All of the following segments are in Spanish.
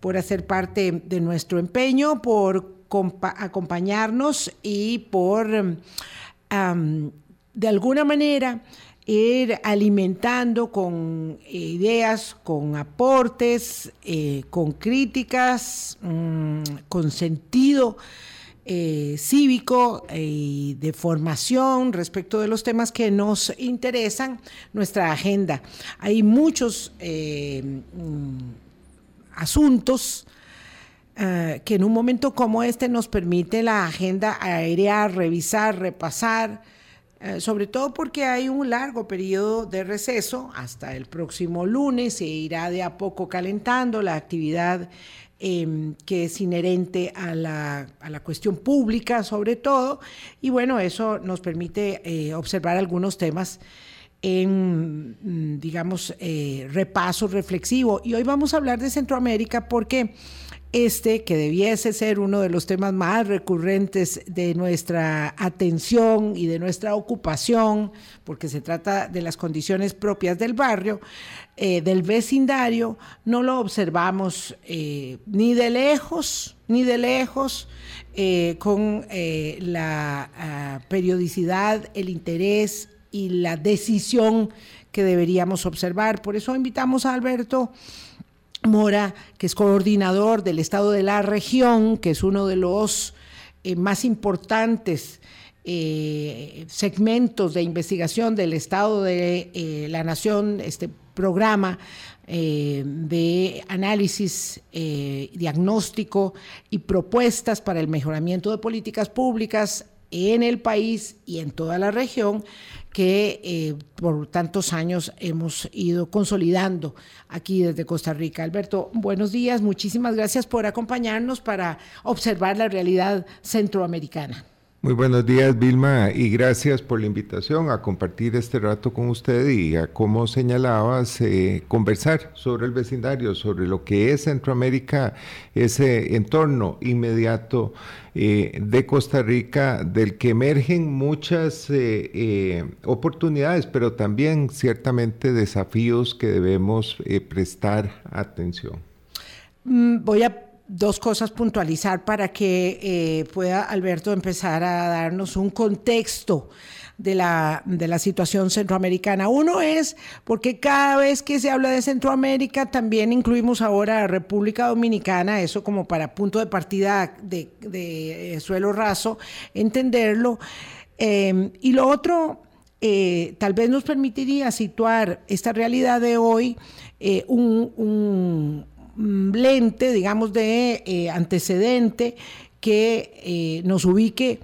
por hacer parte de nuestro empeño, por acompañarnos y por, de alguna manera, ir alimentando con ideas, con aportes, eh, con críticas, mm, con sentido eh, cívico y de formación respecto de los temas que nos interesan, nuestra agenda. Hay muchos eh, asuntos que en un momento como este nos permite la agenda aérea revisar, repasar, eh, sobre todo porque hay un largo periodo de receso hasta el próximo lunes, se irá de a poco calentando la actividad em, que es inherente a la, cuestión pública sobre todo, y bueno, eso nos permite eh, observar algunos temas en, mm, digamos, eh, repaso reflexivo. Y hoy vamos a hablar de Centroamérica porque este, que debiese ser uno de los temas más recurrentes de nuestra atención y de nuestra ocupación, porque se trata de las condiciones propias del barrio, eh, del vecindario, no lo observamos eh, ni de lejos, ni de lejos, con la ah, periodicidad, el interés y la decisión que deberíamos observar. Por eso invitamos a Alberto Mora, que es coordinador del Estado de la región, que es uno de los eh, más importantes eh, segmentos de investigación del Estado de eh, la Nación, este programa de análisis, diagnóstico y propuestas para el mejoramiento de políticas públicas en el país y en toda la región que eh, por tantos años hemos ido consolidando aquí desde Costa Rica. Alberto, buenos días, muchísimas gracias por acompañarnos para observar la realidad centroamericana. Muy buenos días, Vilma, y gracias por la invitación a compartir este rato con usted y a, como señalabas, eh, conversar sobre el vecindario, sobre lo que es Centroamérica, ese entorno inmediato eh, de Costa Rica, del que emergen muchas eh, oportunidades, pero también ciertamente desafíos que debemos prestar atención. Mm, voy a dos cosas puntualizar para que eh, pueda Alberto empezar a darnos un contexto de la, de la situación centroamericana. Uno es porque cada vez que se habla de Centroamérica también incluimos ahora a República Dominicana, eso como para punto de partida de, eh, suelo raso, entenderlo. Eh, y lo otro, tal vez nos permitiría situar esta realidad de hoy, un, lente, digamos, de eh, antecedente que eh, nos ubique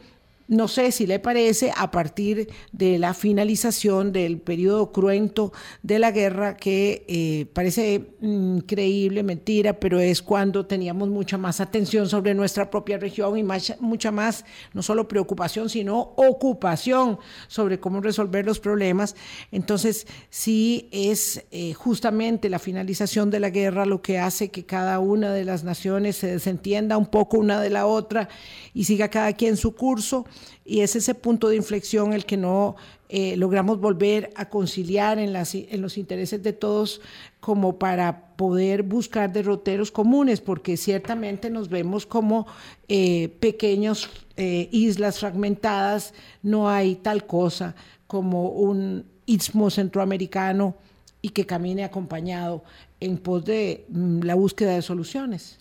no sé si le parece, a partir de la finalización del periodo cruento de la guerra, que eh, parece increíble, mentira, pero es cuando teníamos mucha más atención sobre nuestra propia región y mucha más, no solo preocupación, sino ocupación sobre cómo resolver los problemas. Entonces, sí es eh, justamente la finalización de la guerra lo que hace que cada una de las naciones se desentienda un poco una de la otra y siga cada quien su curso y es ese punto de inflexión el que no eh, logramos volver a conciliar en, las, en los intereses de todos como para poder buscar derroteros comunes, porque ciertamente nos vemos como eh, pequeños eh, islas fragmentadas, no hay tal cosa como un istmo centroamericano y que camine acompañado en pos de mm, la búsqueda de soluciones.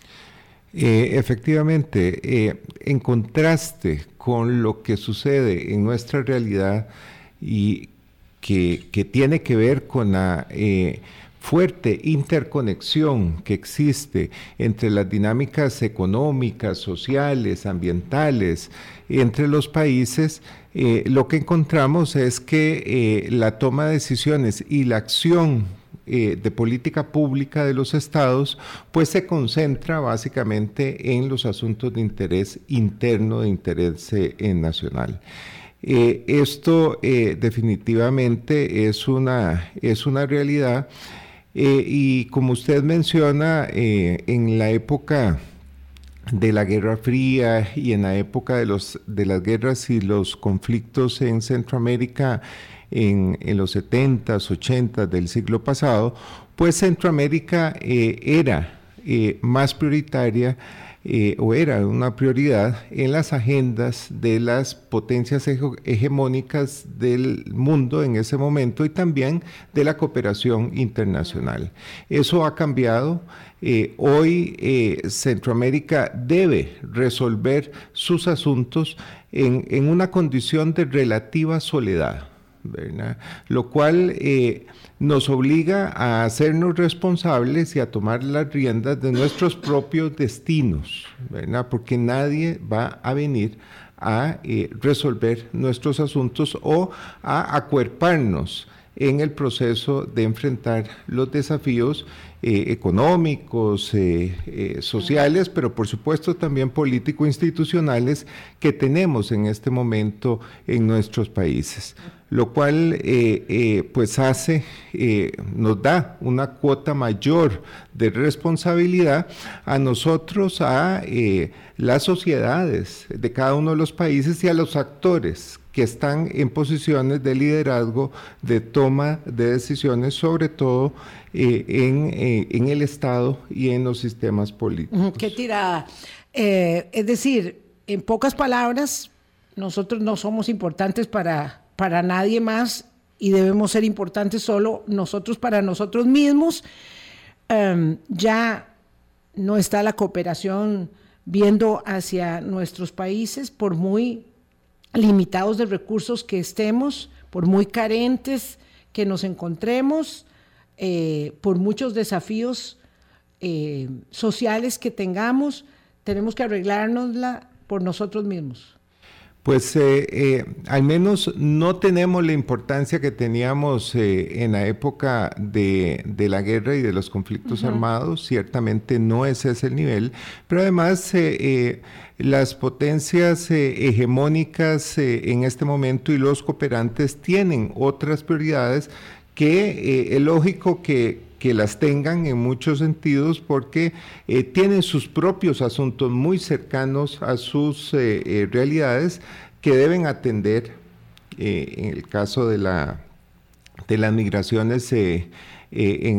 Eh, efectivamente, eh, en contraste con lo que sucede en nuestra realidad y que, tiene que ver con la eh, fuerte interconexión que existe entre las dinámicas económicas, sociales, ambientales, entre los países, lo que encontramos es que la toma de decisiones y la acción eh, de política pública de los estados, pues se concentra básicamente en los asuntos de interés interno, de interés eh, nacional. Eh, esto definitivamente es una, es una realidad y como usted menciona, en la época de la Guerra Fría y en la época de, los, de las guerras y los conflictos en Centroamérica, en, los 70s, 80s del siglo pasado, pues Centroamérica eh, era más prioritaria eh, o era una prioridad en las agendas de las potencias hegemónicas del mundo en ese momento y también de la cooperación internacional. Eso ha cambiado. Eh, hoy eh, Centroamérica debe resolver sus asuntos en, una condición de relativa soledad, lo cual nos obliga a hacernos responsables y a tomar las riendas de nuestros propios destinos, porque nadie va a venir a eh, resolver nuestros asuntos o a acuerparnos en el proceso de enfrentar los desafíos eh, económicos, eh, sociales, pero por supuesto también político-institucionales que tenemos en este momento en nuestros países lo cual eh, eh, pues hace, eh, nos da una cuota mayor de responsabilidad a nosotros, a las sociedades de cada uno de los países y a los actores que están en posiciones de liderazgo, de toma de decisiones, sobre todo en, en, el Estado y en los sistemas políticos. Qué tirada. es decir, en pocas palabras, nosotros no somos importantes para para nadie más y debemos ser importantes solo nosotros para nosotros mismos. Em, ya no está la cooperación viendo hacia nuestros países, por muy limitados de recursos que estemos, por muy carentes que nos encontremos, eh, por muchos desafíos eh, sociales que tengamos, tenemos que arreglárnosla por nosotros mismos pues eh, eh, al menos no tenemos la importancia que teníamos eh, en la época de, la guerra y de los conflictos armados, ciertamente no ese es el nivel, pero además las potencias hegemónicas en este momento y los cooperantes tienen otras prioridades que es lógico que, que las tengan en muchos sentidos porque eh, tienen sus propios asuntos muy cercanos a sus eh, eh, realidades que deben atender en el caso de, la, de las migraciones en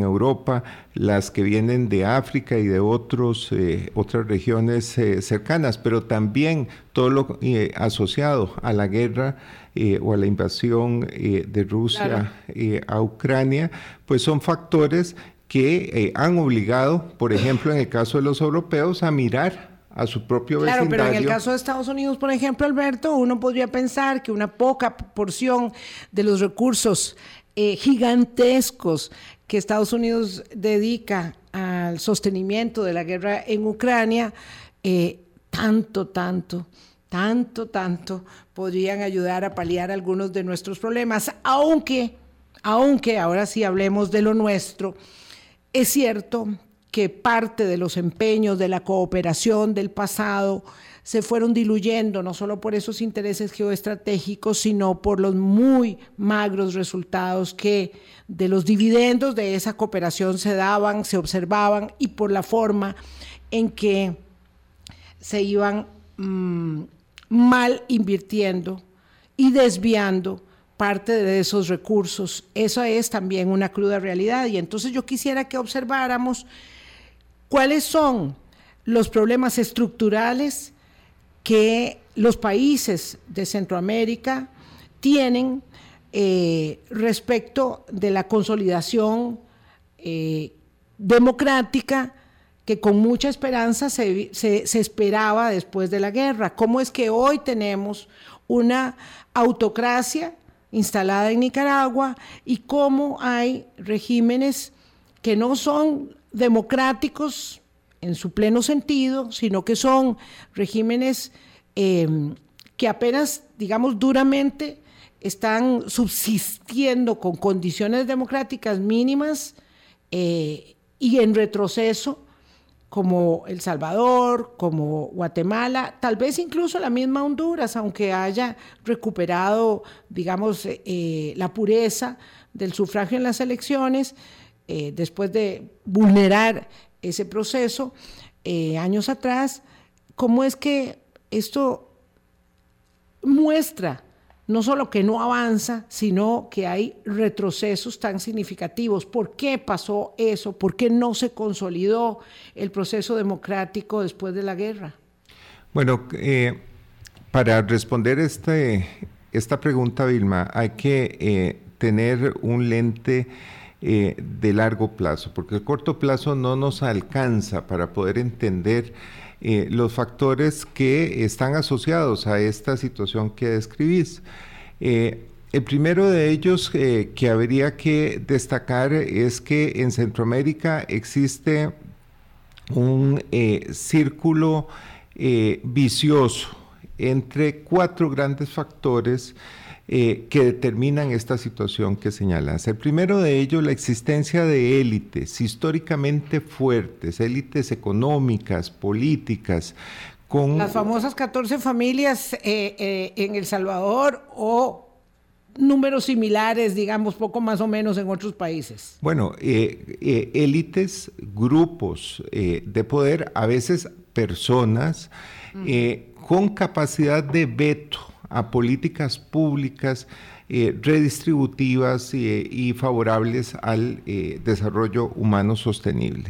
Europa, las que vienen de África y de otros, otras regiones cercanas, pero también todo lo asociado a la guerra eh, o a la invasión eh, de Rusia eh, a Ucrania, pues son factores que han obligado, por ejemplo, en el caso de los europeos, a mirar a su propio vecindario. Claro, pero en el caso de Estados Unidos, por ejemplo, Alberto, uno podría pensar que una poca porción de los recursos gigantescos que Estados Unidos dedica al sostenimiento de la guerra en Ucrania, tanto, tanto, tanto, tanto, podrían ayudar a paliar algunos de nuestros problemas, aunque, aunque ahora sí hablemos de lo nuestro, es cierto que parte de los empeños de la cooperación del pasado se fueron diluyendo, no solo por esos intereses geoestratégicos, sino por los muy magros resultados que de los dividendos de esa cooperación se daban, se observaban y por la forma en que se iban mm, mal invirtiendo y desviando parte de esos recursos. Eso es también una cruda realidad. Y entonces yo quisiera que observáramos cuáles son los problemas estructurales que los países de Centroamérica tienen eh, respecto de la consolidación eh, democrática que con mucha esperanza se, esperaba después de la guerra. ¿Cómo es que hoy tenemos una autocracia instalada en Nicaragua y cómo hay regímenes que no son democráticos en su pleno sentido, sino que son regímenes em, que apenas, digamos, duramente están subsistiendo con condiciones democráticas mínimas eh, y en retroceso como El Salvador, como Guatemala, tal vez incluso la misma Honduras, aunque haya recuperado, digamos, eh, eh, la pureza del sufragio en las elecciones, eh, después de vulnerar ese proceso años atrás, ¿cómo es que esto muestra no solo que no avanza, sino que hay retrocesos tan significativos. ¿Por qué pasó eso? ¿Por qué no se consolidó el proceso democrático después de la guerra? Bueno, eh, para responder este, esta pregunta, Vilma, hay que eh, tener un lente eh, de largo plazo, porque el corto plazo no nos alcanza para poder entender eh, los factores que están asociados a esta situación que describís. Eh, el primero de ellos que habría que destacar es que en Centroamérica existe un círculo vicioso entre cuatro grandes factores eh, que determinan esta situación que señalas. El primero de ellos, la existencia de élites históricamente fuertes, élites económicas, políticas, con... Las famosas 14 familias eh, eh, en El Salvador o números similares, digamos, poco más o menos en otros países. Bueno, élites, grupos de poder, a veces personas, con capacidad de veto a políticas públicas eh, redistributivas y favorables al eh, desarrollo humano sostenible.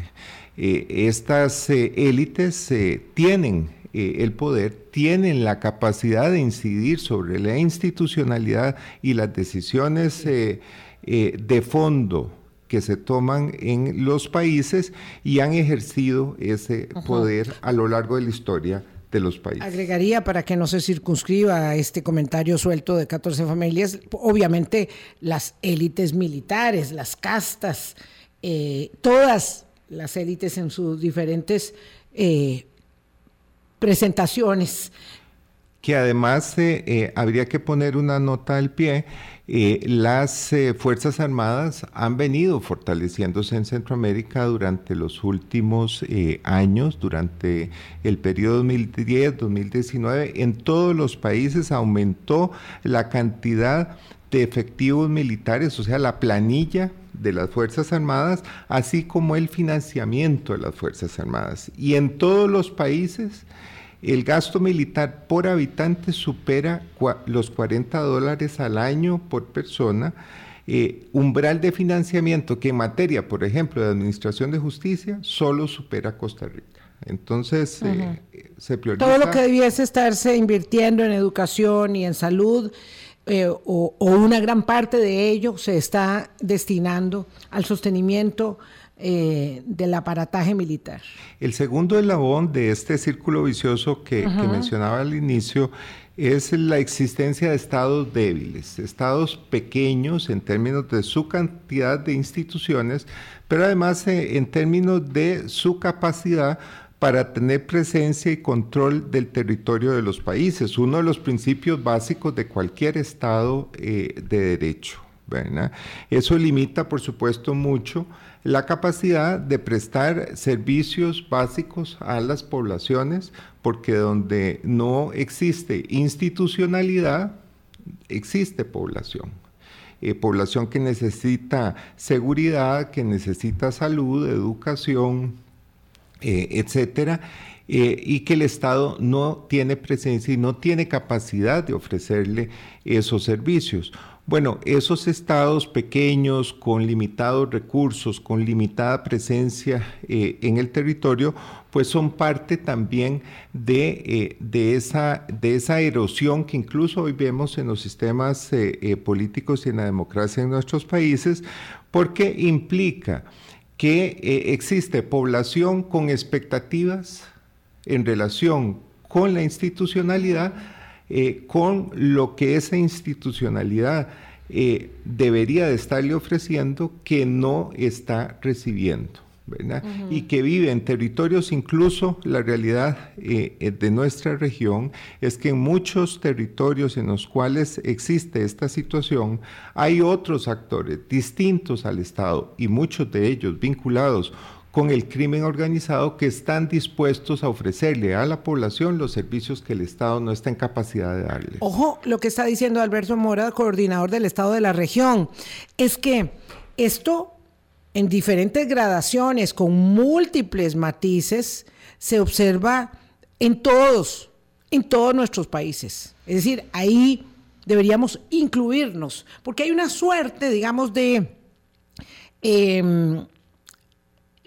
Eh, estas élites tienen el poder, tienen la capacidad de incidir sobre la institucionalidad y las decisiones de fondo que se toman en los países y han ejercido ese poder a lo largo de la historia de los países. Agregaría para que no se circunscriba a este comentario suelto de 14 familias, obviamente las élites militares, las castas, eh, todas las élites en sus diferentes eh, presentaciones. Que además eh, habría que poner una nota al pie eh, las eh, Fuerzas Armadas han venido fortaleciéndose en Centroamérica durante los últimos eh, años, durante el periodo 2010-2019. En todos los países aumentó la cantidad de efectivos militares, o sea, la planilla de las Fuerzas Armadas, así como el financiamiento de las Fuerzas Armadas. Y en todos los países el gasto militar por habitante supera los 40 dólares al año por persona. Eh, umbral de financiamiento que en materia, por ejemplo, de administración de justicia, solo supera Costa Rica. Entonces, eh, se prioriza. Todo lo que debiese estarse invirtiendo en educación y en salud, eh, o, o, una gran parte de ello se está destinando al sostenimiento eh, del aparataje militar. El segundo eslabón de este círculo vicioso que, mencionaba al inicio es la existencia de estados débiles, estados pequeños en términos de su cantidad de instituciones, pero además eh, en términos de su capacidad para tener presencia y control del territorio de los países, uno de los principios básicos de cualquier estado eh, de derecho. Eso limita, por supuesto, mucho la capacidad de prestar servicios básicos a las poblaciones, porque donde no existe institucionalidad, existe población. Eh, población que necesita seguridad, que necesita salud, educación, eh, etcétera, eh, y que el Estado no tiene presencia y no tiene capacidad de ofrecerle esos servicios. Bueno, esos estados pequeños, con limitados recursos, con limitada presencia eh, en el territorio, pues son parte también de, eh, esa, de esa erosión que incluso hoy vemos en los sistemas eh, políticos y en la democracia en nuestros países, porque implica que existe población con expectativas en relación con la institucionalidad, eh, con lo que esa institucionalidad eh, debería de estarle ofreciendo que no está recibiendo. Y que vive en territorios, incluso la realidad eh, de nuestra región es que en muchos territorios en los cuales existe esta situación hay otros actores distintos al Estado y muchos de ellos vinculados con el crimen organizado que están dispuestos a ofrecerle a la población los servicios que el Estado no está en capacidad de darle. Ojo, lo que está diciendo Alberto Mora, coordinador del Estado de la región, es que esto en diferentes gradaciones, con múltiples matices, se observa en todos, en todos nuestros países. Es decir, hay deberíamos incluirnos, porque hay una suerte, digamos, de em,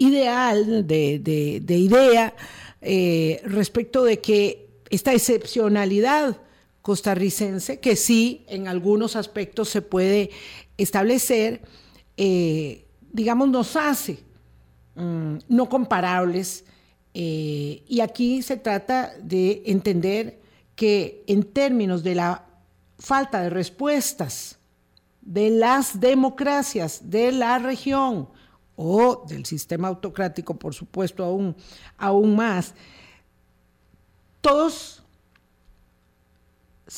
ideal, de, idea eh, respecto de que esta excepcionalidad costarricense, que sí en algunos aspectos se puede establecer, eh, digamos, nos hace mm, no comparables. Eh, y aquí se trata de entender que en términos de la falta de respuestas de las democracias de la región o del sistema autocrático, por supuesto, aún, aún más, todos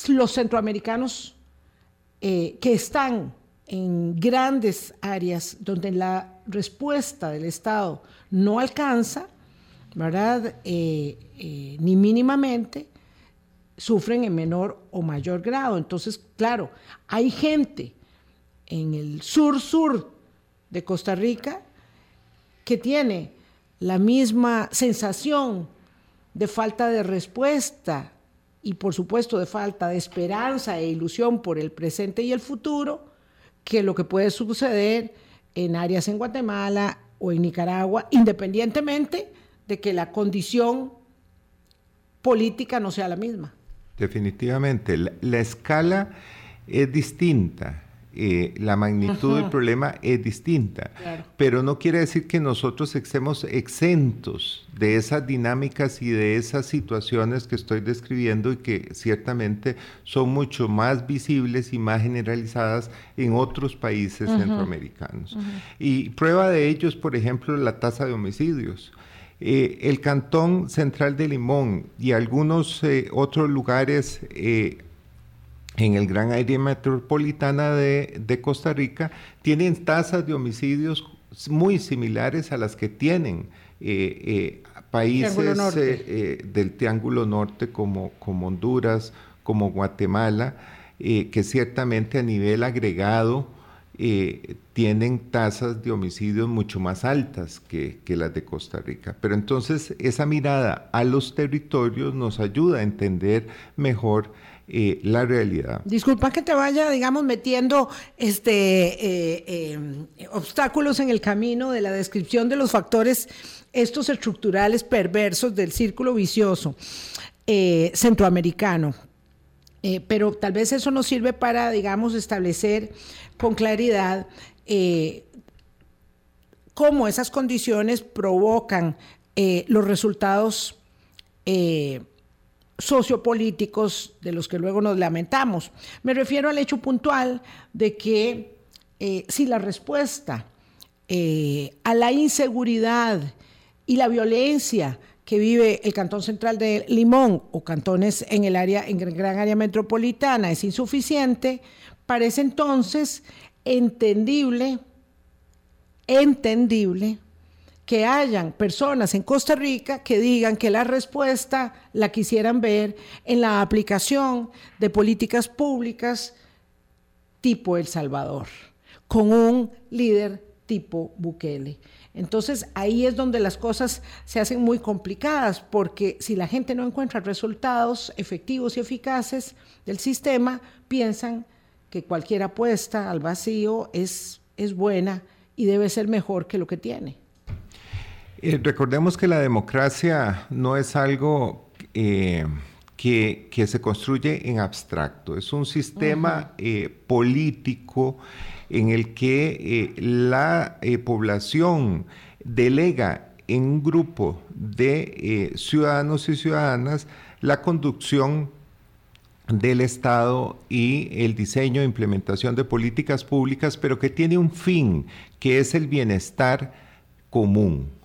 los centroamericanos eh, que están en grandes áreas donde la respuesta del Estado no alcanza, ¿verdad? Eh, eh, ni mínimamente, sufren en menor o mayor grado. Entonces, claro, hay gente en el sur-sur de Costa Rica que tiene la misma sensación de falta de respuesta y por supuesto de falta de esperanza e ilusión por el presente y el futuro, que lo que puede suceder en áreas en Guatemala o en Nicaragua, independientemente de que la condición política no sea la misma. Definitivamente, la, escala es distinta. Eh, la magnitud del problema es distinta, pero no quiere decir que nosotros estemos exentos de esas dinámicas y de esas situaciones que estoy describiendo y que ciertamente son mucho más visibles y más generalizadas en otros países centroamericanos. Y prueba de ello es, por ejemplo, la tasa de homicidios. Eh, el Cantón Central de Limón y algunos eh, otros lugares en el gran área metropolitana de, Costa Rica tienen tasas de homicidios muy similares a las que tienen eh, eh, países eh, del Triángulo Norte como, como Honduras, como Guatemala, que ciertamente a nivel agregado tienen tasas de homicidios mucho más altas que, que, las de Costa Rica. Pero entonces esa mirada a los territorios nos ayuda a entender mejor eh, la realidad. Disculpa que te vaya, digamos, metiendo este, eh, eh, obstáculos en el camino de la descripción de los factores, estos estructurales perversos del círculo vicioso centroamericano. pero tal vez eso nos sirve para, digamos, establecer con claridad cómo esas condiciones provocan los resultados sociopolíticos de los que luego nos lamentamos. Me refiero al hecho puntual de que eh, si la respuesta eh, a la inseguridad y la violencia que vive el Cantón Central de Limón o cantones en el área, en gran área metropolitana es insuficiente, parece entonces entendible, entendible que hayan personas en Costa Rica que digan que la respuesta la quisieran ver en la aplicación de políticas públicas tipo El Salvador, con un líder tipo Bukele. Entonces ahí es donde las cosas se hacen muy complicadas, porque si la gente no encuentra resultados efectivos y eficaces del sistema, piensan que cualquier apuesta al vacío es, es buena y debe ser mejor que lo que tiene. Eh, recordemos que la democracia no es algo eh, que, se construye en abstracto, es un sistema eh, político en el que la población delega en un grupo de ciudadanos y ciudadanas la conducción del Estado y el diseño e implementación de políticas públicas, pero que tiene un fin, que es el bienestar común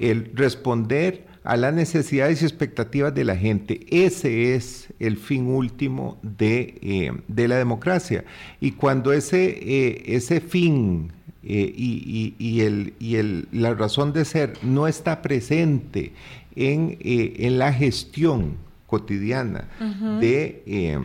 el responder a las necesidades y expectativas de la gente. Ese es el fin último de, eh, la democracia. Y cuando ese, eh, ese fin eh, y, el, el, la razón de ser no está presente en, en la gestión cotidiana de,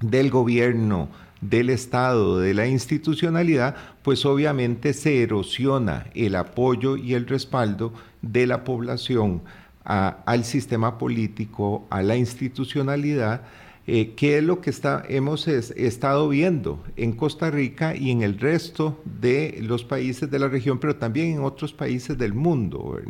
del gobierno, del Estado, de la institucionalidad, pues obviamente se erosiona el apoyo y el respaldo de la población al sistema político, a la institucionalidad, eh, qué es lo que está, hemos estado viendo en Costa Rica y en el resto de los países de la región, pero también en otros países del mundo.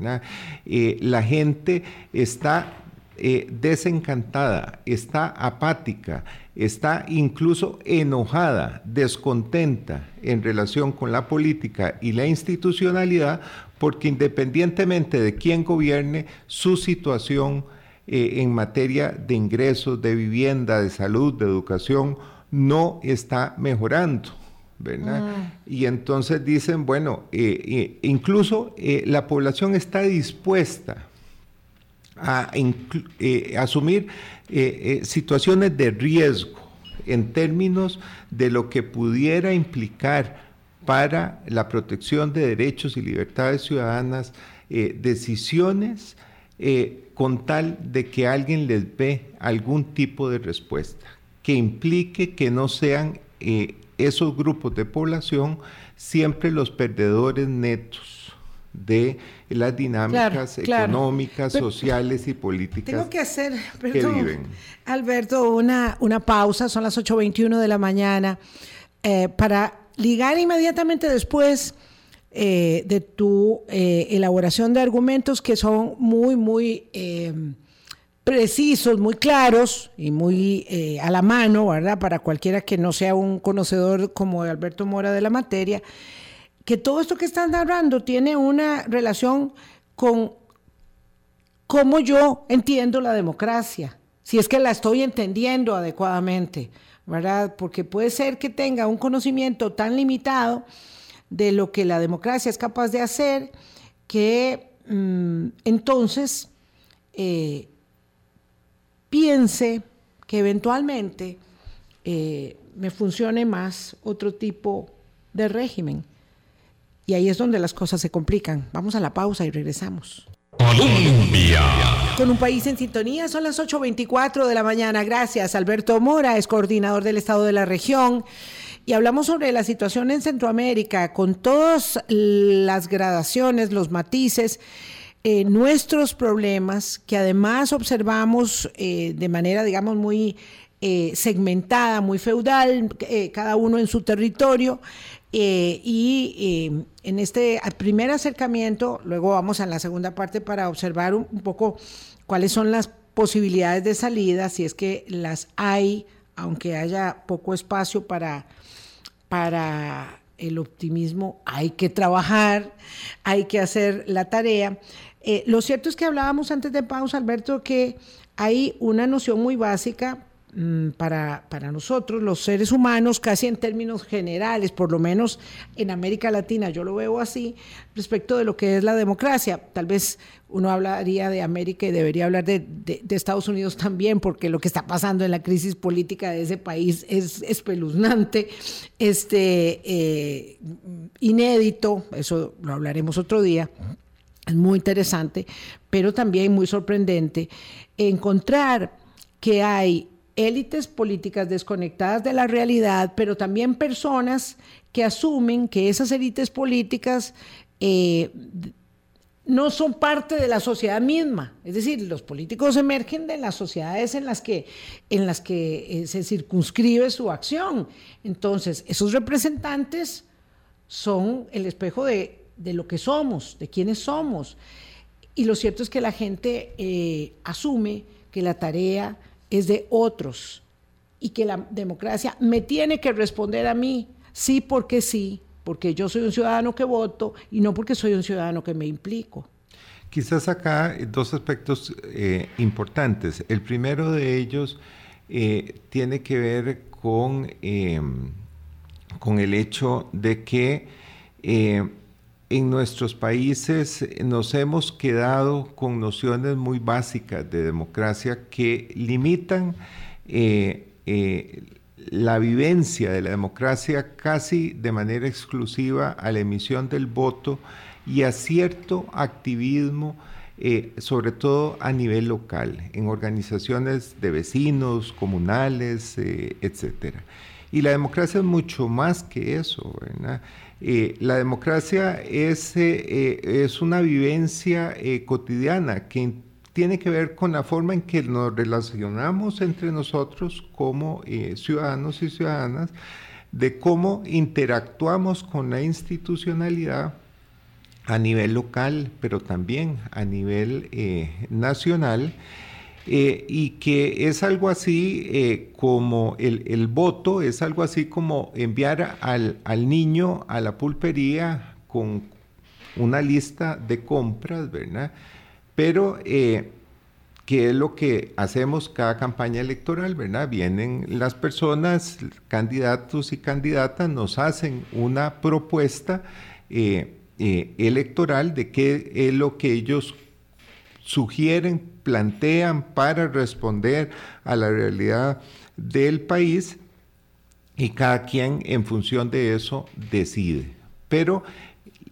Eh, la gente está eh, desencantada, está apática, está incluso enojada, descontenta en relación con la política y la institucionalidad, porque independientemente de quién gobierne, su situación eh, en materia de ingresos, de vivienda, de salud, de educación, no está mejorando. ¿verdad? Ah. Y entonces dicen, bueno, eh, eh, incluso la población está dispuesta a asumir situaciones de riesgo en términos de lo que pudiera implicar para la protección de derechos y libertades ciudadanas decisiones eh, con tal de que alguien les dé algún tipo de respuesta, que implique que no sean eh, esos grupos de población siempre los perdedores netos de las dinámicas económicas, sociales y políticas. Tengo que hacer, perdón, Alberto, una, una pausa, son las 8.21 de la mañana, eh, para ligar inmediatamente después eh, de tu eh, elaboración de argumentos que son muy, muy eh, precisos, muy claros y muy a la mano, ¿verdad? Para cualquiera que no sea un conocedor como Alberto Mora de la materia, que todo esto que están hablando tiene una relación con cómo yo entiendo la democracia, si es que la estoy entendiendo adecuadamente, ¿verdad? Porque puede ser que tenga un conocimiento tan limitado de lo que la democracia es capaz de hacer, que mm, entonces eh, piense que eventualmente eh, me funcione más otro tipo de régimen. Y ahí es donde las cosas se complican. Vamos a la pausa y regresamos. Colombia. Con un país en sintonía, son las 8.24 de la mañana. Gracias. Alberto Mora es coordinador del Estado de la región y hablamos sobre la situación en Centroamérica con todas las gradaciones, los matices. Eh, nuestros problemas que además observamos eh, de manera, digamos, muy eh, segmentada, muy feudal, cada uno en su territorio. Y en este primer acercamiento, luego vamos a la segunda parte para observar un poco cuáles son las posibilidades de salida, si es que las hay, aunque haya poco espacio para para el optimismo hay que trabajar, hay que hacer la tarea. Eh, lo cierto es que hablábamos antes de pausa, Alberto, que hay una noción muy básica para, para, nosotros, los seres humanos, casi en términos generales, por lo menos en América Latina, yo lo veo así, respecto de lo que es la democracia. Tal vez uno hablaría de América y debería hablar de, Estados Unidos también, porque lo que está pasando en la crisis política de ese país es espeluznante, este, eh, inédito, eso lo hablaremos otro día. Es muy interesante, pero también muy sorprendente encontrar que hay élites políticas desconectadas de la realidad, pero también personas que asumen que esas élites políticas eh, no son parte de la sociedad misma. Es decir, los políticos emergen de las sociedades en las que, en las que eh, se circunscribe su acción. Entonces, esos representantes son el espejo de, lo que somos, de quiénes somos. Y lo cierto es que la gente eh, asume que la tarea es de otros y que la democracia me tiene que responder a mí, sí porque sí, porque yo soy un ciudadano que voto y no porque soy un ciudadano que me implico. Quizás acá dos aspectos eh, importantes. El primero de ellos eh, tiene que ver con, em, con el hecho de que eh, en nuestros países nos hemos quedado con nociones muy básicas de democracia que limitan eh, eh, la vivencia de la democracia casi de manera exclusiva a la emisión del voto y a cierto activismo, eh, sobre todo a nivel local, en organizaciones de vecinos, comunales, etc. Y la democracia es mucho más que eso, ¿verdad? Eh, la democracia es, eh, eh, es una vivencia cotidiana que, tiene que ver con la forma en que nos relacionamos entre nosotros como ciudadanos y ciudadanas, de cómo interactuamos con la institucionalidad a nivel local, pero también a nivel nacional, eh, y que es algo así eh, como el, voto, es algo así como enviar al, al, niño a la pulpería con una lista de compras, ¿verdad? Pero que es lo que hacemos cada campaña electoral, ¿verdad? Vienen las personas, candidatos y candidatas, nos hacen una propuesta eh, electoral de qué es lo que ellos sugieren, plantean para responder a la realidad del país y cada quien en función de eso decide. Pero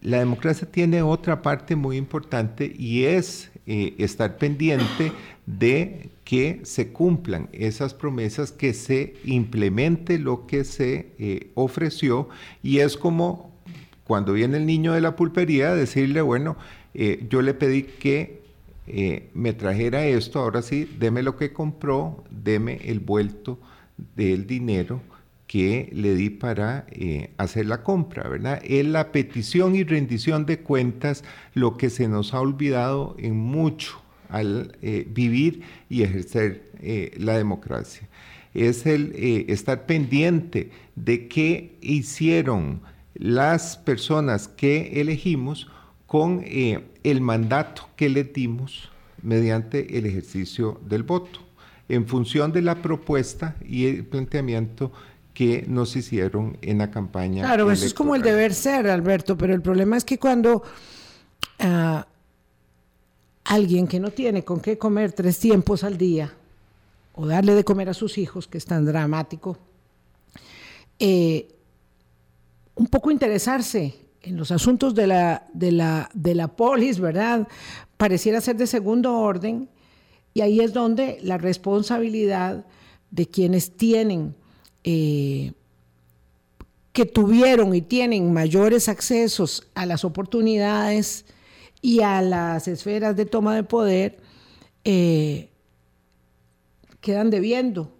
la democracia tiene otra parte muy importante y es eh, estar pendiente de que se cumplan esas promesas, que se implemente lo que se eh, ofreció y es como cuando viene el niño de la pulpería, decirle, bueno, eh, yo le pedí que eh, me trajera esto, ahora sí, deme lo que compró, deme el vuelto del dinero que le di para eh, hacer la compra, ¿verdad? Es la petición y rendición de cuentas lo que se nos ha olvidado en mucho al vivir y ejercer la democracia. Es el estar pendiente de qué hicieron las personas que elegimos con eh, el mandato que le dimos mediante el ejercicio del voto, en función de la propuesta y el planteamiento que nos hicieron en la campaña. Claro, eso es como el deber ser, Alberto, pero el problema es que cuando ah, alguien que no tiene con qué comer tres tiempos al día, o darle de comer a sus hijos, que es tan dramático, eh, un poco interesarse en los asuntos de la, de la, de la polis, ¿verdad? Pareciera ser de segundo orden, y ahí es donde la responsabilidad de quienes tienen, eh, que tuvieron y tienen mayores accesos a las oportunidades y a las esferas de toma de poder, eh, quedan debiendo.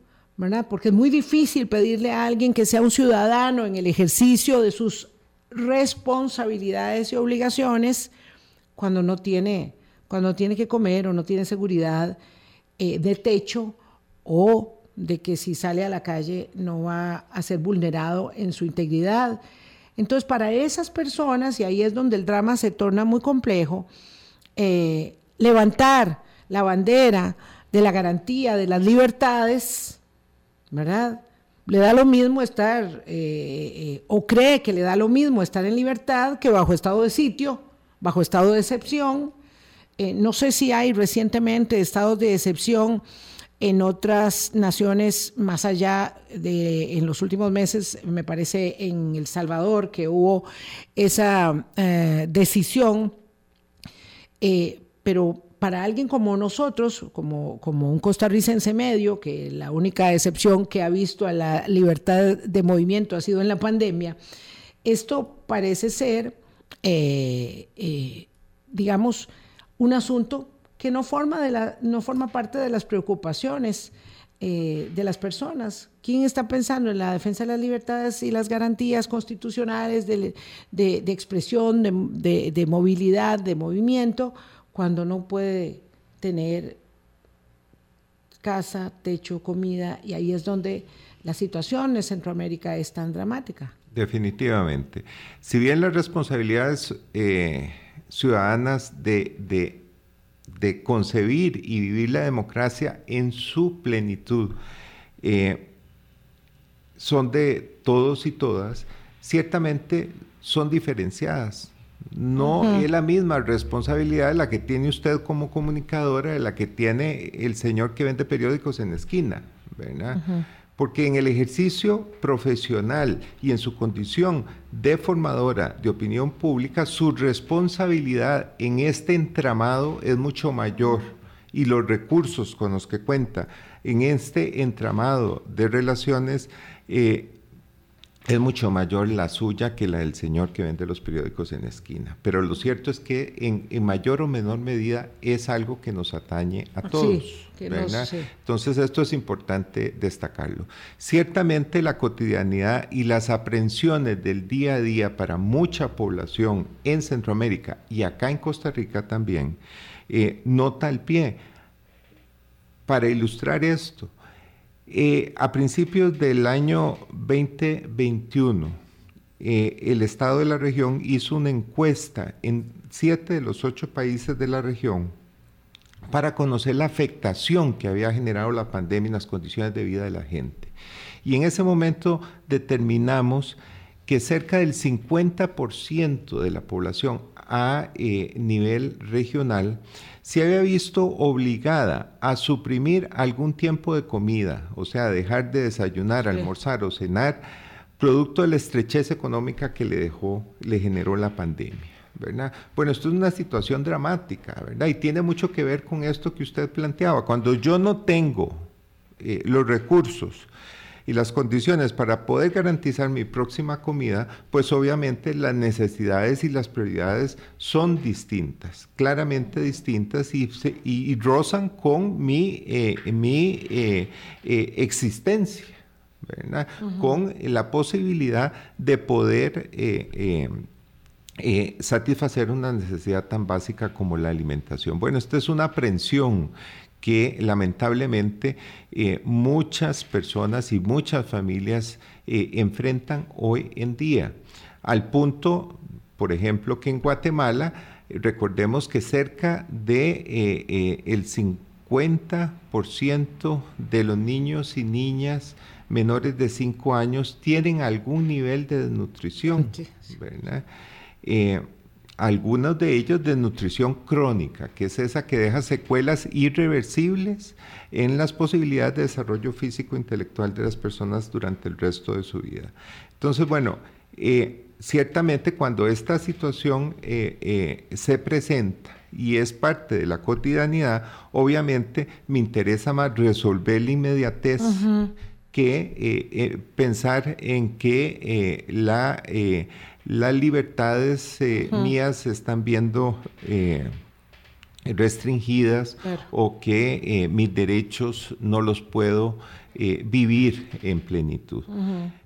Porque es muy difícil pedirle a alguien que sea un ciudadano en el ejercicio de sus responsabilidades y obligaciones cuando no tiene, cuando tiene que comer o no tiene seguridad eh, de techo o de que si sale a la calle no va a ser vulnerado en su integridad. Entonces, para esas personas, y ahí es donde el drama se torna muy complejo, eh, levantar la bandera de la garantía de las libertades, ¿verdad? Le da lo mismo estar, eh, eh, o cree que le da lo mismo estar en libertad que bajo estado de sitio, bajo estado de excepción. Eh, no sé si hay recientemente estados de excepción en otras naciones más allá de, en los últimos meses, me parece en El Salvador que hubo esa decisión, pero para alguien como nosotros, como, un costarricense medio, que la única excepción que ha visto a la libertad de movimiento ha sido en la pandemia, esto parece ser, eh, eh, digamos, un asunto que no forma, de la, no forma parte de las preocupaciones eh, de las personas. ¿Quién está pensando en la defensa de las libertades y las garantías constitucionales de, de, expresión, de movilidad, de movimiento? Cuando no puede tener casa, techo, comida, y ahí es donde la situación en Centroamérica es tan dramática. Definitivamente. Si bien las responsabilidades eh, ciudadanas de, concebir y vivir la democracia en su plenitud eh, son de todos y todas, ciertamente son diferenciadas no es la misma responsabilidad la que tiene usted como comunicadora de la que tiene el señor que vende periódicos en la esquina, ¿verdad? Porque en el ejercicio profesional y en su condición de formadora de opinión pública, su responsabilidad en este entramado es mucho mayor y los recursos con los que cuenta en este entramado de relaciones eh, es mucho mayor la suya que la del señor que vende los periódicos en la esquina. Pero lo cierto es que en, mayor o menor medida es algo que nos atañe a todos. Entonces esto es importante destacarlo. Ciertamente la cotidianidad y las aprensiones del día a día para mucha población en Centroamérica y acá en Costa Rica también, eh, nota el pie. Para ilustrar esto, eh, a principios del año 2021, eh, el Estado de la región hizo una encuesta en siete de los ocho países de la región para conocer la afectación que había generado la pandemia en las condiciones de vida de la gente. Y en ese momento determinamos que cerca del 50% de la población a eh, nivel regional se había visto obligada a suprimir algún tiempo de comida, o sea, dejar de desayunar, almorzar o cenar, producto de la estrechez económica que le dejó, le generó la pandemia. ¿verdad? Bueno, esto es una situación dramática, ¿verdad? Y tiene mucho que ver con esto que usted planteaba. Cuando yo no tengo eh, los recursos y las condiciones para poder garantizar mi próxima comida, pues obviamente las necesidades y las prioridades son distintas, claramente distintas y, y, rozan con mi, eh, mi eh, eh, existencia, con la posibilidad de poder... satisfacer una necesidad tan básica como la alimentación. Bueno, esta es una aprensión que lamentablemente eh, muchas personas y muchas familias eh, enfrentan hoy en día. Al punto, por ejemplo, que en Guatemala, recordemos que cerca de eh, el 50% de los niños y niñas menores de 5 años tienen algún nivel de desnutrición. ¿verdad? Algunos de ellos de nutrición crónica, que es esa que deja secuelas irreversibles en las posibilidades de desarrollo físico e intelectual de las personas durante el resto de su vida. Entonces, bueno, eh, ciertamente cuando esta situación eh, eh, se presenta y es parte de la cotidianidad, obviamente me interesa más resolver la inmediatez. que pensar en que la las libertades eh, mías se están viendo eh, restringidas o que eh, mis derechos no los puedo vivir en plenitud.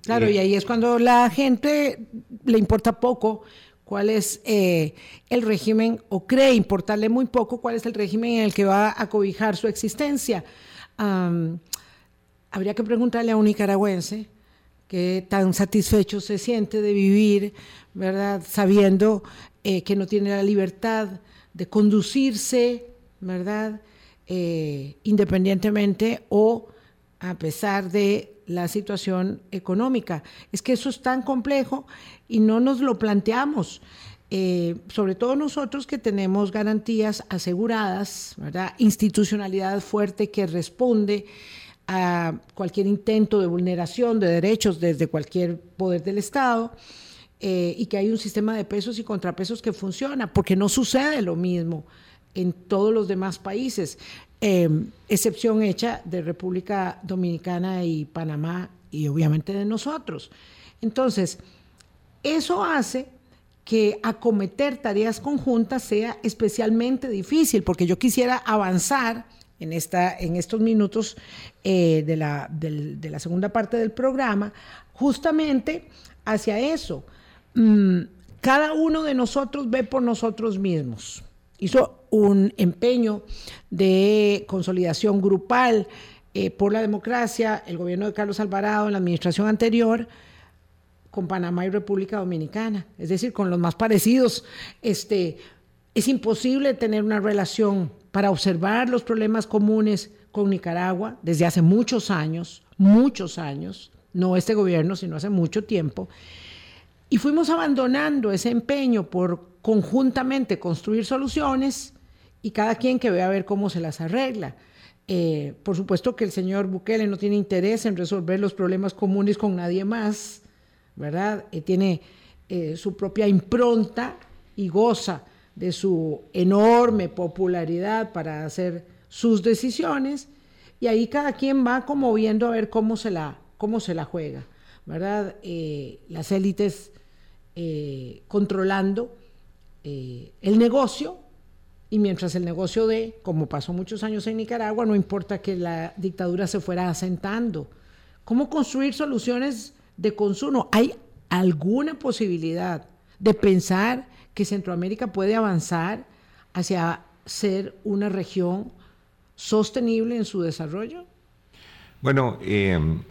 Claro, y ahí es cuando la gente le importa poco cuál es el régimen, o cree importarle muy poco cuál es el régimen en el que va a cobijar su existencia. habría que preguntarle a un nicaragüense que tan satisfecho se siente de vivir, ¿verdad? Sabiendo eh, que no tiene la libertad de conducirse, ¿verdad? Eh, independientemente o a pesar de la situación económica. Es que eso es tan complejo y no nos lo planteamos. Eh, sobre todo nosotros que tenemos garantías aseguradas, ¿verdad? institucionalidad fuerte que responde a cualquier intento de vulneración de derechos desde cualquier poder del Estado eh, y que hay un sistema de pesos y contrapesos que funciona, porque no sucede lo mismo en todos los demás países, em, excepción hecha de República Dominicana y Panamá y obviamente de nosotros. Entonces, eso hace que acometer tareas conjuntas sea especialmente difícil, porque yo quisiera avanzar en, esta, en estos minutos eh, de, la, de, la, segunda parte del programa, justamente hacia eso. Mm, cada uno de nosotros ve por nosotros mismos. Hizo un empeño de consolidación grupal eh, por la democracia, el gobierno de Carlos Alvarado en la administración anterior, con Panamá y República Dominicana, es decir, con los más parecidos. Este, es imposible tener una relación para observar los problemas comunes con Nicaragua desde hace muchos años, muchos años, no este gobierno, sino hace mucho tiempo, y fuimos abandonando ese empeño por conjuntamente construir soluciones y cada quien que vea a ver cómo se las arregla. Eh, por supuesto que el señor Bukele no tiene interés en resolver los problemas comunes con nadie más, ¿verdad? Eh, tiene eh, su propia impronta y goza de su enorme popularidad para hacer sus decisiones y ahí cada quien va como viendo a ver cómo se la, cómo se la juega. ¿verdad? Eh, las élites eh, controlando eh, el negocio y mientras el negocio de, como pasó muchos años en Nicaragua, no importa que la dictadura se fuera asentando. ¿Cómo construir soluciones de consumo? ¿Hay alguna posibilidad de pensar que Centroamérica puede avanzar hacia ser una región sostenible en su desarrollo? Bueno, em,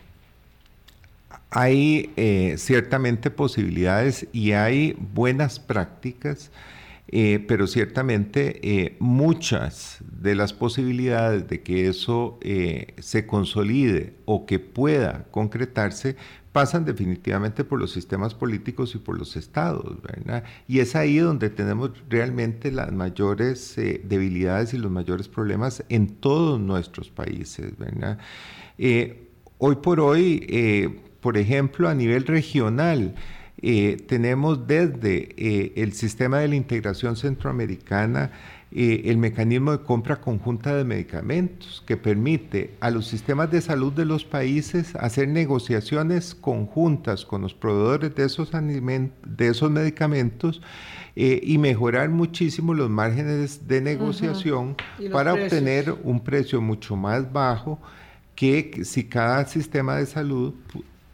hay eh, ciertamente posibilidades y hay buenas prácticas, eh, pero ciertamente eh, muchas de las posibilidades de que eso se consolide o que pueda concretarse pasan definitivamente por los sistemas políticos y por los estados, ¿verdad? Y es ahí donde tenemos realmente las mayores debilidades y los mayores problemas en todos nuestros países, ¿verdad? hoy por hoy por ejemplo, a nivel regional, eh, tenemos desde eh, el sistema de la integración centroamericana eh, el mecanismo de compra conjunta de medicamentos que permite a los sistemas de salud de los países hacer negociaciones conjuntas con los proveedores de esos, de esos medicamentos y mejorar muchísimo los márgenes de negociación para obtener un precio mucho más bajo que si cada sistema de salud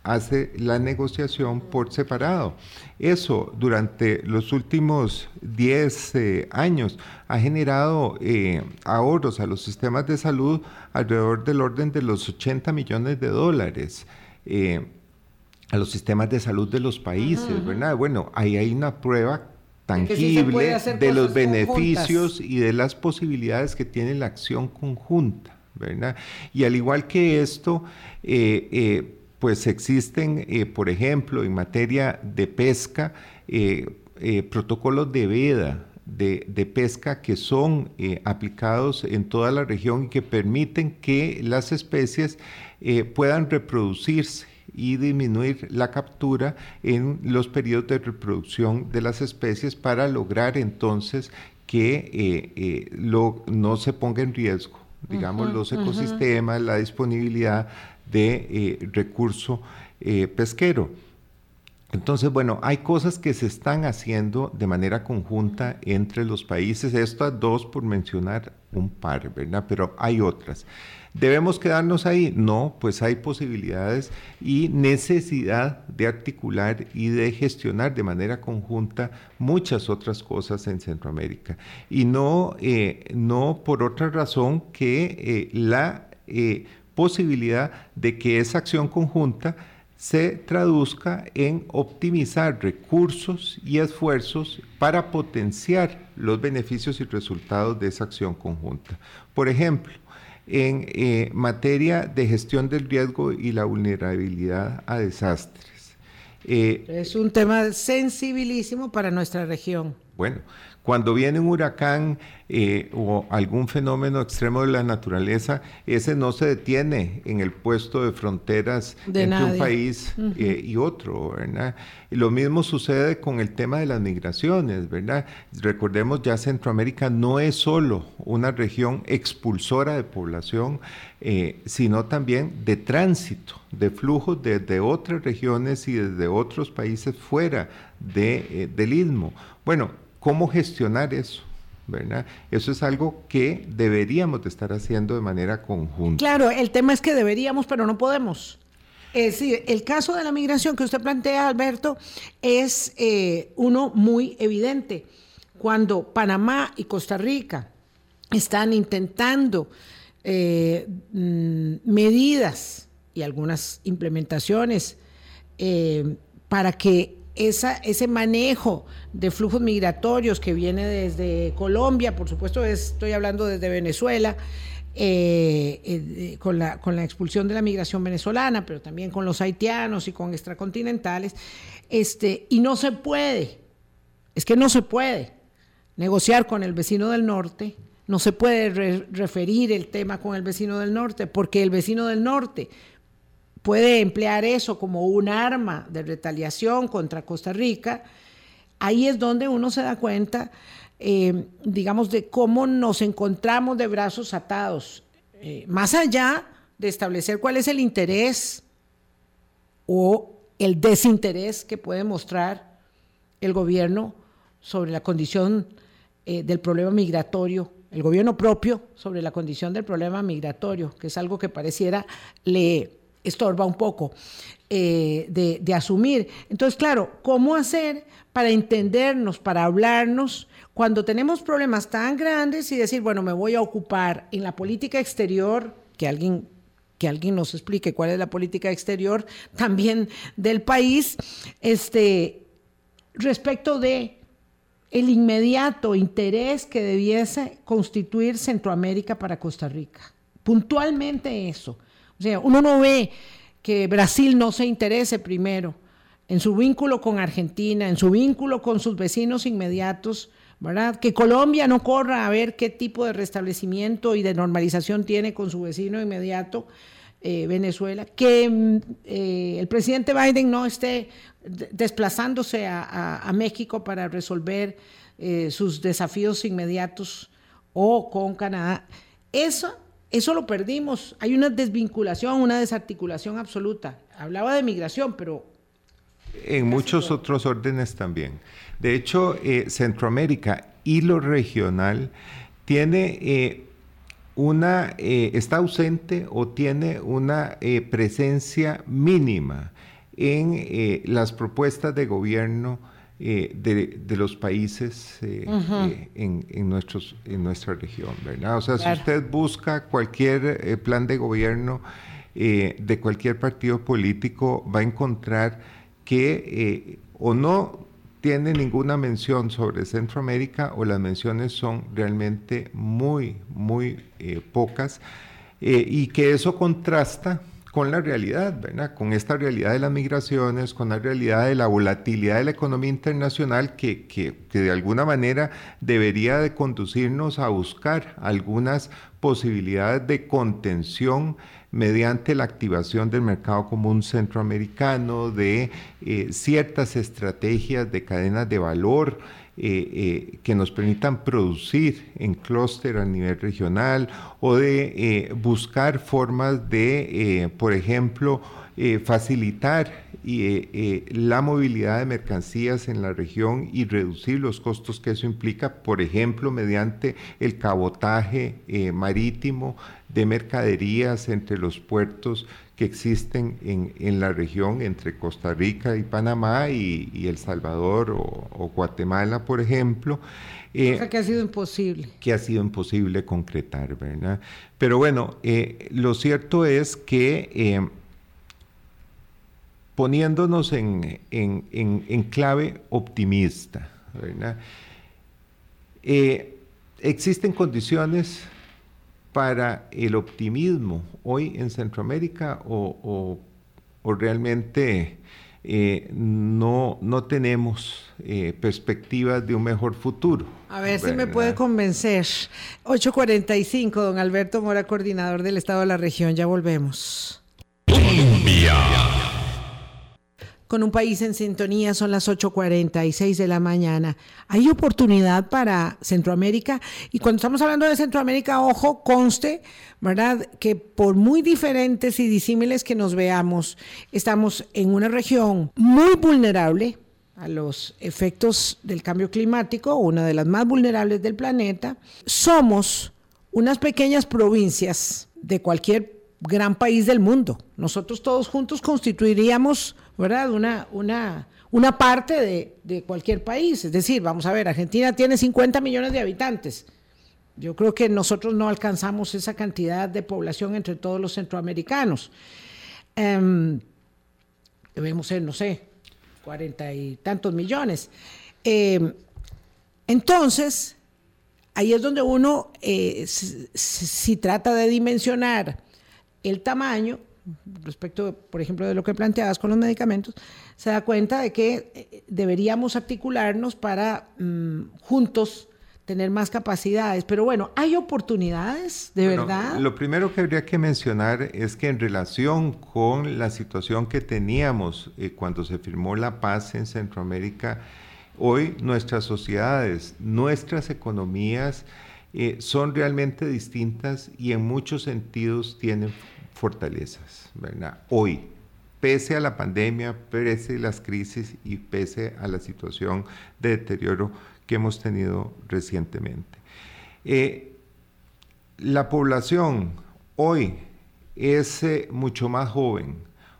hace la negociación por separado. Eso durante los últimos 10 eh, años ha generado eh, ahorros a los sistemas de salud alrededor del orden de los 80 millones de dólares. Eh, a los sistemas de salud de los países, ¿verdad? Bueno, ahí hay una prueba tangible de los beneficios y de las posibilidades que tiene la acción conjunta, ¿verdad? Y al igual que esto, pues existen, eh, por ejemplo, en materia de pesca, eh, eh, protocolos de veda de, pesca que son aplicados en toda la región y que permiten que las especies puedan reproducirse y disminuir la captura en los periodos de reproducción de las especies para lograr entonces que no se ponga en riesgo, digamos, los ecosistemas, la disponibilidad de eh, recurso eh, pesquero. Entonces, bueno, hay cosas que se están haciendo de manera conjunta entre los países, estas dos por mencionar un par, ¿verdad? Pero hay otras. ¿Debemos quedarnos ahí? No, pues hay posibilidades y necesidad de articular y de gestionar de manera conjunta muchas otras cosas en Centroamérica. Y no, eh, no por otra razón que la posibilidad de que esa acción conjunta se traduzca en optimizar recursos y esfuerzos para potenciar los beneficios y resultados de esa acción conjunta. Por ejemplo, en eh, materia de gestión del riesgo y la vulnerabilidad a desastres. Eh, es un tema sensibilísimo para nuestra región. Bueno, cuando viene un huracán eh, o algún fenómeno extremo de la naturaleza, ese no se detiene en el puesto de fronteras entre un país eh, y otro, ¿verdad? Y lo mismo sucede con el tema de las migraciones, ¿verdad? Recordemos ya Centroamérica no es solo una región expulsora de población, eh, sino también de tránsito, de flujos desde otras regiones y desde otros países fuera de, del istmo. Bueno, cómo gestionar eso. ¿verdad? Eso es algo que deberíamos de estar haciendo de manera conjunta. Claro, el tema es que deberíamos, pero no podemos. Es decir, el caso de la migración que usted plantea, Alberto, es eh, uno muy evidente. Cuando Panamá y Costa Rica están intentando eh, mm, medidas y algunas implementaciones eh, para que ese manejo de flujos migratorios que viene desde Colombia, por supuesto estoy hablando desde Venezuela, eh, eh, con, la, con la expulsión de la migración venezolana, pero también con los haitianos y con extracontinentales, este, y no se puede, es que no se puede negociar con el vecino del norte, no se puede referir el tema con el vecino del norte, porque el vecino del norte puede emplear eso como un arma de retaliación contra Costa Rica, ahí es donde uno se da cuenta, eh, digamos, de cómo nos encontramos de brazos atados, eh, más allá de establecer cuál es el interés o el desinterés que puede mostrar el gobierno sobre la condición eh, del problema migratorio, el gobierno propio sobre la condición del problema migratorio, que es algo que pareciera le estorba un poco eh, de, de asumir. Entonces, claro, ¿cómo hacer para entendernos, para hablarnos, cuando tenemos problemas tan grandes y decir, bueno, me voy a ocupar en la política exterior, que alguien que alguien nos explique cuál es la política exterior también del país, este, respecto de el inmediato interés que debiese constituir Centroamérica para Costa Rica. Puntualmente eso. O sea, uno no ve que Brasil no se interese primero en su vínculo con Argentina, en su vínculo con sus vecinos inmediatos, ¿verdad? Que Colombia no corra a ver qué tipo de restablecimiento y de normalización tiene con su vecino inmediato, eh, Venezuela, que mm, eh, el presidente Biden no esté desplazándose a, México para resolver eh, sus desafíos inmediatos o con Canadá. Eso, eso lo perdimos. Hay una desvinculación, una desarticulación absoluta. Hablaba de migración, pero en muchos otros órdenes también. De hecho, eh, Centroamérica y lo regional tiene eh, una, eh, está ausente o tiene una presencia mínima en las propuestas de gobierno de, los países en, nuestros, en nuestra región, ¿verdad? O sea, si usted busca cualquier plan de gobierno de cualquier partido político, va a encontrar que eh, o no tiene ninguna mención sobre Centroamérica o las menciones son realmente muy, muy eh, pocas eh, y que eso contrasta con la realidad, ¿verdad? Con esta realidad de las migraciones, con la realidad de la volatilidad de la economía internacional que, que, de alguna manera debería de conducirnos a buscar algunas posibilidades de contención mediante la activación del mercado común centroamericano, de eh, ciertas estrategias de cadenas de valor eh, eh, que nos permitan producir en clúster a nivel regional o de buscar formas de, por ejemplo, facilitar la movilidad de mercancías en la región y reducir los costos que eso implica, por ejemplo, mediante el cabotaje marítimo, de mercaderías entre los puertos que existen en, la región entre Costa Rica y Panamá y, El Salvador o, Guatemala, por ejemplo. Eh, que ha sido imposible. Que ha sido imposible concretar, ¿verdad? Pero bueno, eh, lo cierto es que eh, poniéndonos en, en, clave optimista, ¿verdad? existen condiciones para el optimismo hoy en Centroamérica o, realmente eh, no, no tenemos eh, perspectivas de un mejor futuro? A ver si me puede convencer. 845, don Alberto Mora, coordinador del Estado de la región. Ya volvemos. Colombia con un país en sintonía, son las 8.46 de la mañana. Hay oportunidad para Centroamérica y cuando estamos hablando de Centroamérica, ojo, conste, ¿verdad? Que por muy diferentes y disímiles que nos veamos, estamos en una región muy vulnerable a los efectos del cambio climático, una de las más vulnerables del planeta. Somos unas pequeñas provincias de cualquier gran país del mundo. Nosotros todos juntos constituiríamos ¿verdad? Una, una, una parte de, de, cualquier país. Es decir, vamos a ver, Argentina tiene 50 millones de habitantes. Yo creo que nosotros no alcanzamos esa cantidad de población entre todos los centroamericanos. Em, debemos ser, no sé, cuarenta y tantos millones. Em, entonces, ahí es donde uno, eh, si trata de dimensionar el tamaño, respecto, por ejemplo, de lo que planteabas con los medicamentos, se da cuenta de que eh, deberíamos articularnos para mm, juntos tener más capacidades. Pero bueno, hay oportunidades, de verdad. Lo primero que habría que mencionar es que en relación con la situación que teníamos eh, cuando se firmó la paz en Centroamérica, hoy nuestras sociedades, nuestras economías eh, son realmente distintas y en muchos sentidos tienen fortalezas, ¿verdad? Hoy. pese a la pandemia, pese a las crisis y pese a la situación de deterioro que hemos tenido recientemente. Eh, la población hoy es eh, mucho más joven,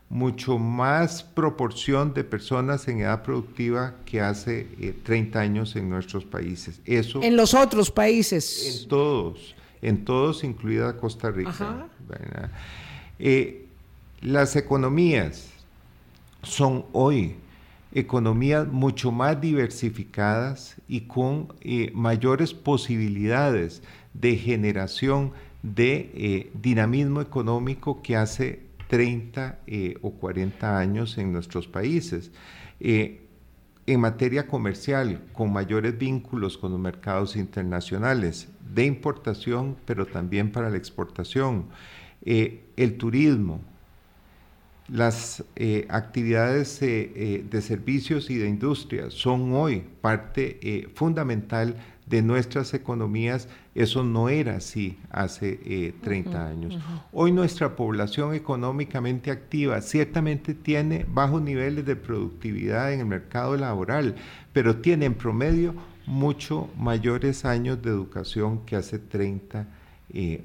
mucho más proporción de personas en edad productiva que hace 30 eh, años en nuestros países. Eso en los otros países. En todos, en todos, incluida Costa Rica. Las economías son hoy economías mucho más diversificadas y con eh, mayores posibilidades de generación de eh, dinamismo económico que hace 30 eh, o 40 años en nuestros países. en materia comercial, con mayores vínculos con los mercados internacionales, de importación, pero también para la exportación. El turismo, las eh, actividades eh, eh, de servicios y de industria son hoy parte fundamental de nuestras economías. Eso no era así hace 30 años. Hoy nuestra población económicamente activa ciertamente tiene bajos niveles de productividad en el mercado laboral, pero tiene en promedio mucho mayores años de educación que hace 30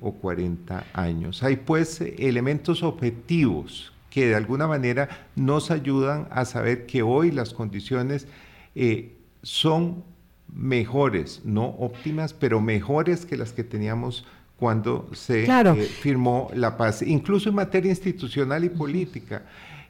o 40 años. Hay pues elementos objetivos que de alguna manera nos ayudan a saber que hoy las condiciones eh, son mejores, no óptimas, pero mejores que las que teníamos cuando se eh, firmó la paz, incluso en materia institucional y política.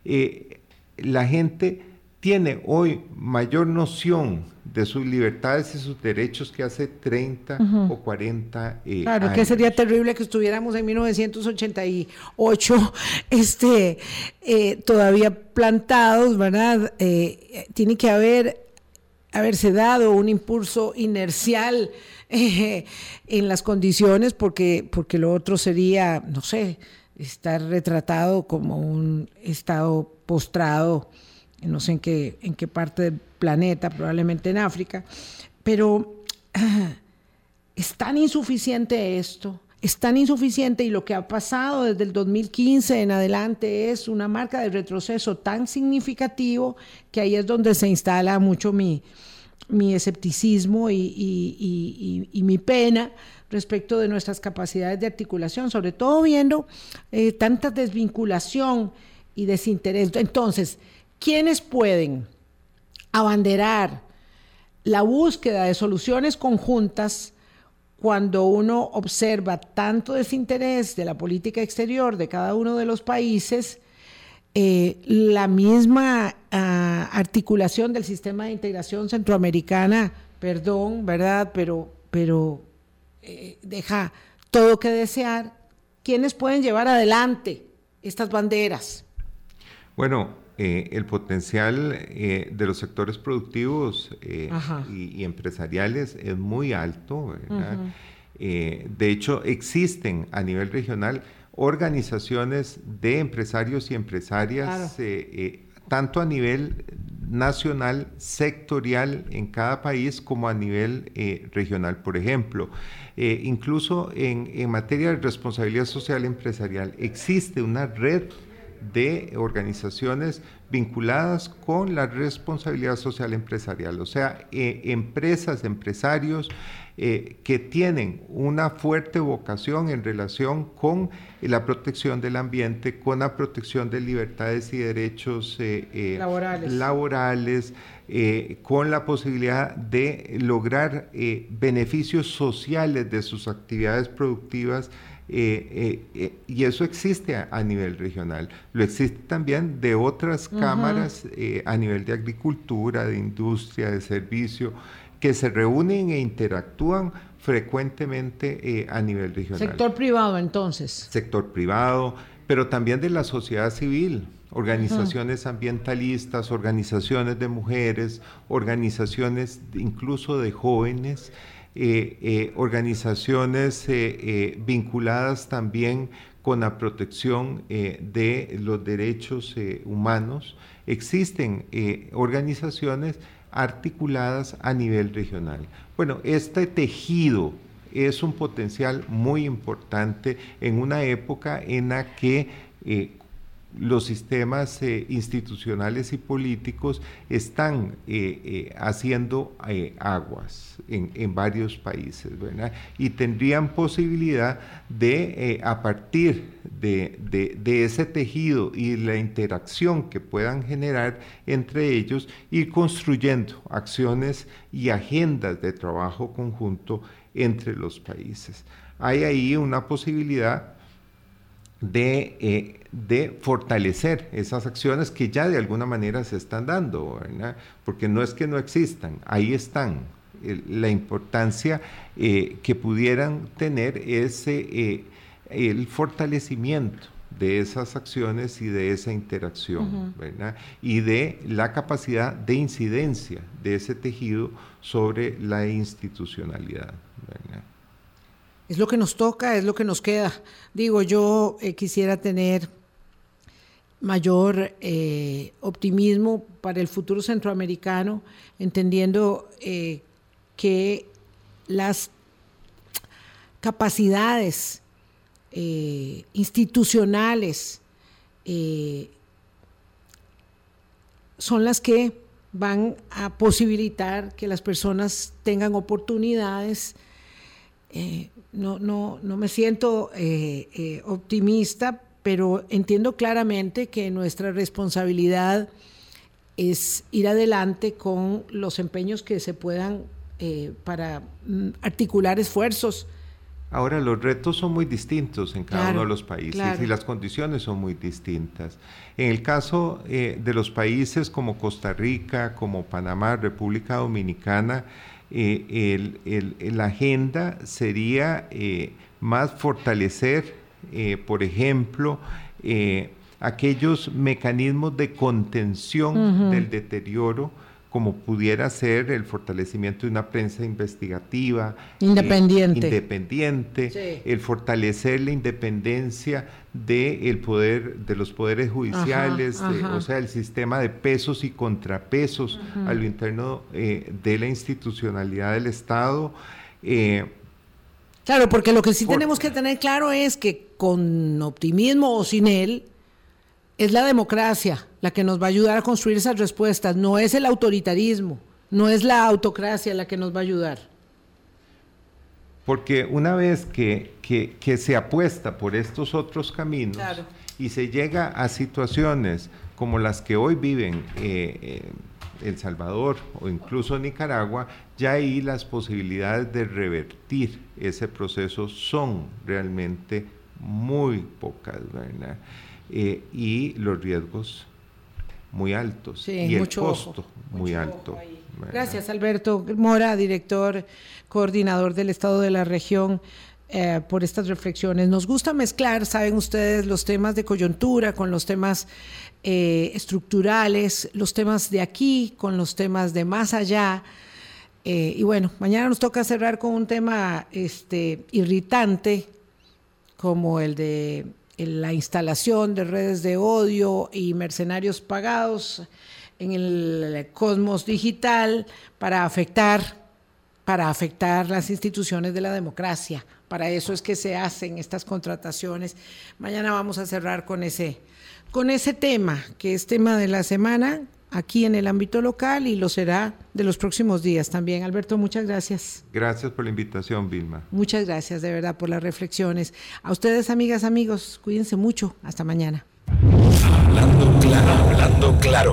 Eh, la gente tiene hoy mayor noción de sus libertades y sus derechos que hace 30 o 40 eh, claro, que sería terrible que estuviéramos en 1988 este, eh, todavía plantados, ¿verdad? Eh, tiene que haber haberse dado un impulso inercial en las condiciones porque, porque lo otro sería, no sé, estar retratado como un estado postrado no sé en qué, en qué parte del planeta, probablemente en África, pero es tan insuficiente esto, es tan insuficiente y lo que ha pasado desde el 2015 en adelante es una marca de retroceso tan significativo que ahí es donde se instala mucho mi, mi escepticismo y, mi pena respecto de nuestras capacidades de articulación, sobre todo viendo eh, tanta desvinculación y desinterés. Entonces, ¿Quiénes pueden abanderar la búsqueda de soluciones conjuntas cuando uno observa tanto desinterés de la política exterior de cada uno de los países, eh, la misma ah, articulación del sistema de integración centroamericana, perdón, ¿verdad? Pero, pero eh, deja todo que desear. ¿Quiénes pueden llevar adelante estas banderas? Bueno, eh, el potencial eh, de los sectores productivos eh, y, empresariales es muy alto. de hecho, existen a nivel regional organizaciones de empresarios y empresarias, tanto a nivel nacional, sectorial en cada país, como a nivel regional. Por ejemplo, incluso en, en materia de responsabilidad social empresarial, existe una red de organizaciones vinculadas con la responsabilidad social empresarial, o sea, eh, empresas, empresarios eh, que tienen una fuerte vocación en relación con la protección del ambiente, con la protección de libertades y derechos eh, laborales, laborales con la posibilidad de lograr beneficios sociales de sus actividades productivas eh, eh, eh, y eso existe a, nivel regional. Lo existe también de otras cámaras a nivel de agricultura, de industria, de servicio, que se reúnen e interactúan frecuentemente a nivel regional. Sector privado entonces. Sector privado, pero también de la sociedad civil, organizaciones ambientalistas, organizaciones de mujeres, organizaciones incluso de jóvenes. Eh, eh, organizaciones eh, vinculadas también con la protección de los derechos humanos. Existen organizaciones articuladas a nivel regional. Bueno, este tejido es un potencial muy importante en una época en la que los sistemas eh, institucionales y políticos están eh, eh, haciendo aguas en, varios países. Y tendrían posibilidad de, a partir de, de, ese tejido y la interacción que puedan generar entre ellos, ir construyendo acciones y agendas de trabajo conjunto entre los países. Hay ahí una posibilidad de, de, fortalecer esas acciones que ya de alguna manera se están dando, porque no es que no existan, ahí están. la importancia eh, que pudieran tener ese, eh, el fortalecimiento de esas acciones y de esa interacción, y de la capacidad de incidencia de ese tejido sobre la institucionalidad. Es lo que nos toca, es lo que nos queda. Digo, yo eh, quisiera tener mayor eh, optimismo para el futuro centroamericano, entendiendo eh, que las capacidades institucionales son las que van a posibilitar que las personas tengan oportunidades no, no, no me siento eh, eh, optimista, pero entiendo claramente que nuestra responsabilidad es ir adelante con los empeños que se puedan eh, para mm, articular esfuerzos. Ahora, los retos son muy distintos en cada uno de los países y las condiciones son muy distintas. En el caso de los países como Costa Rica, como Panamá, República Dominicana, eh, la agenda sería eh, más fortalecer, eh, por ejemplo, aquellos mecanismos de contención del deterioro como pudiera ser el fortalecimiento de una prensa investigativa independiente, independiente el fortalecer la independencia de el poder de los poderes judiciales, o sea, el sistema de pesos y contrapesos a lo interno eh, de la institucionalidad del Estado. Eh, claro, porque lo que sí tenemos que tener claro es que con optimismo o sin él, es la democracia la que nos va a ayudar a construir esas respuestas, no es el autoritarismo, no es la autocracia la que nos va a ayudar. Porque una vez que, se apuesta por estos otros caminos y se llega a situaciones como las que hoy viven eh, eh, El Salvador o incluso Nicaragua, ya ahí las posibilidades de revertir ese proceso son realmente muy pocas, ¿verdad? Eh, y los riesgos muy altos y el costo muy alto. Gracias, Alberto Mora, director, coordinador del Estado de la región. Eh, por estas reflexiones. Nos gusta mezclar, saben ustedes, los temas de coyuntura con los temas eh, estructurales, los temas de aquí con los temas de más allá. y bueno, mañana nos toca cerrar con un tema este, irritante como el de la instalación de redes de odio y mercenarios pagados en el cosmos digital para afectar para afectar las instituciones de la democracia. Para eso es que se hacen estas contrataciones. Mañana vamos a cerrar con ese con ese tema, que es tema de la semana, aquí en el ámbito local y lo será de los próximos días también. Alberto, muchas gracias. Gracias por la invitación, Vilma. Muchas gracias, de verdad, por las reflexiones. A ustedes, amigas, amigos, cuídense mucho. Hasta mañana. Hablando claro, hablando claro.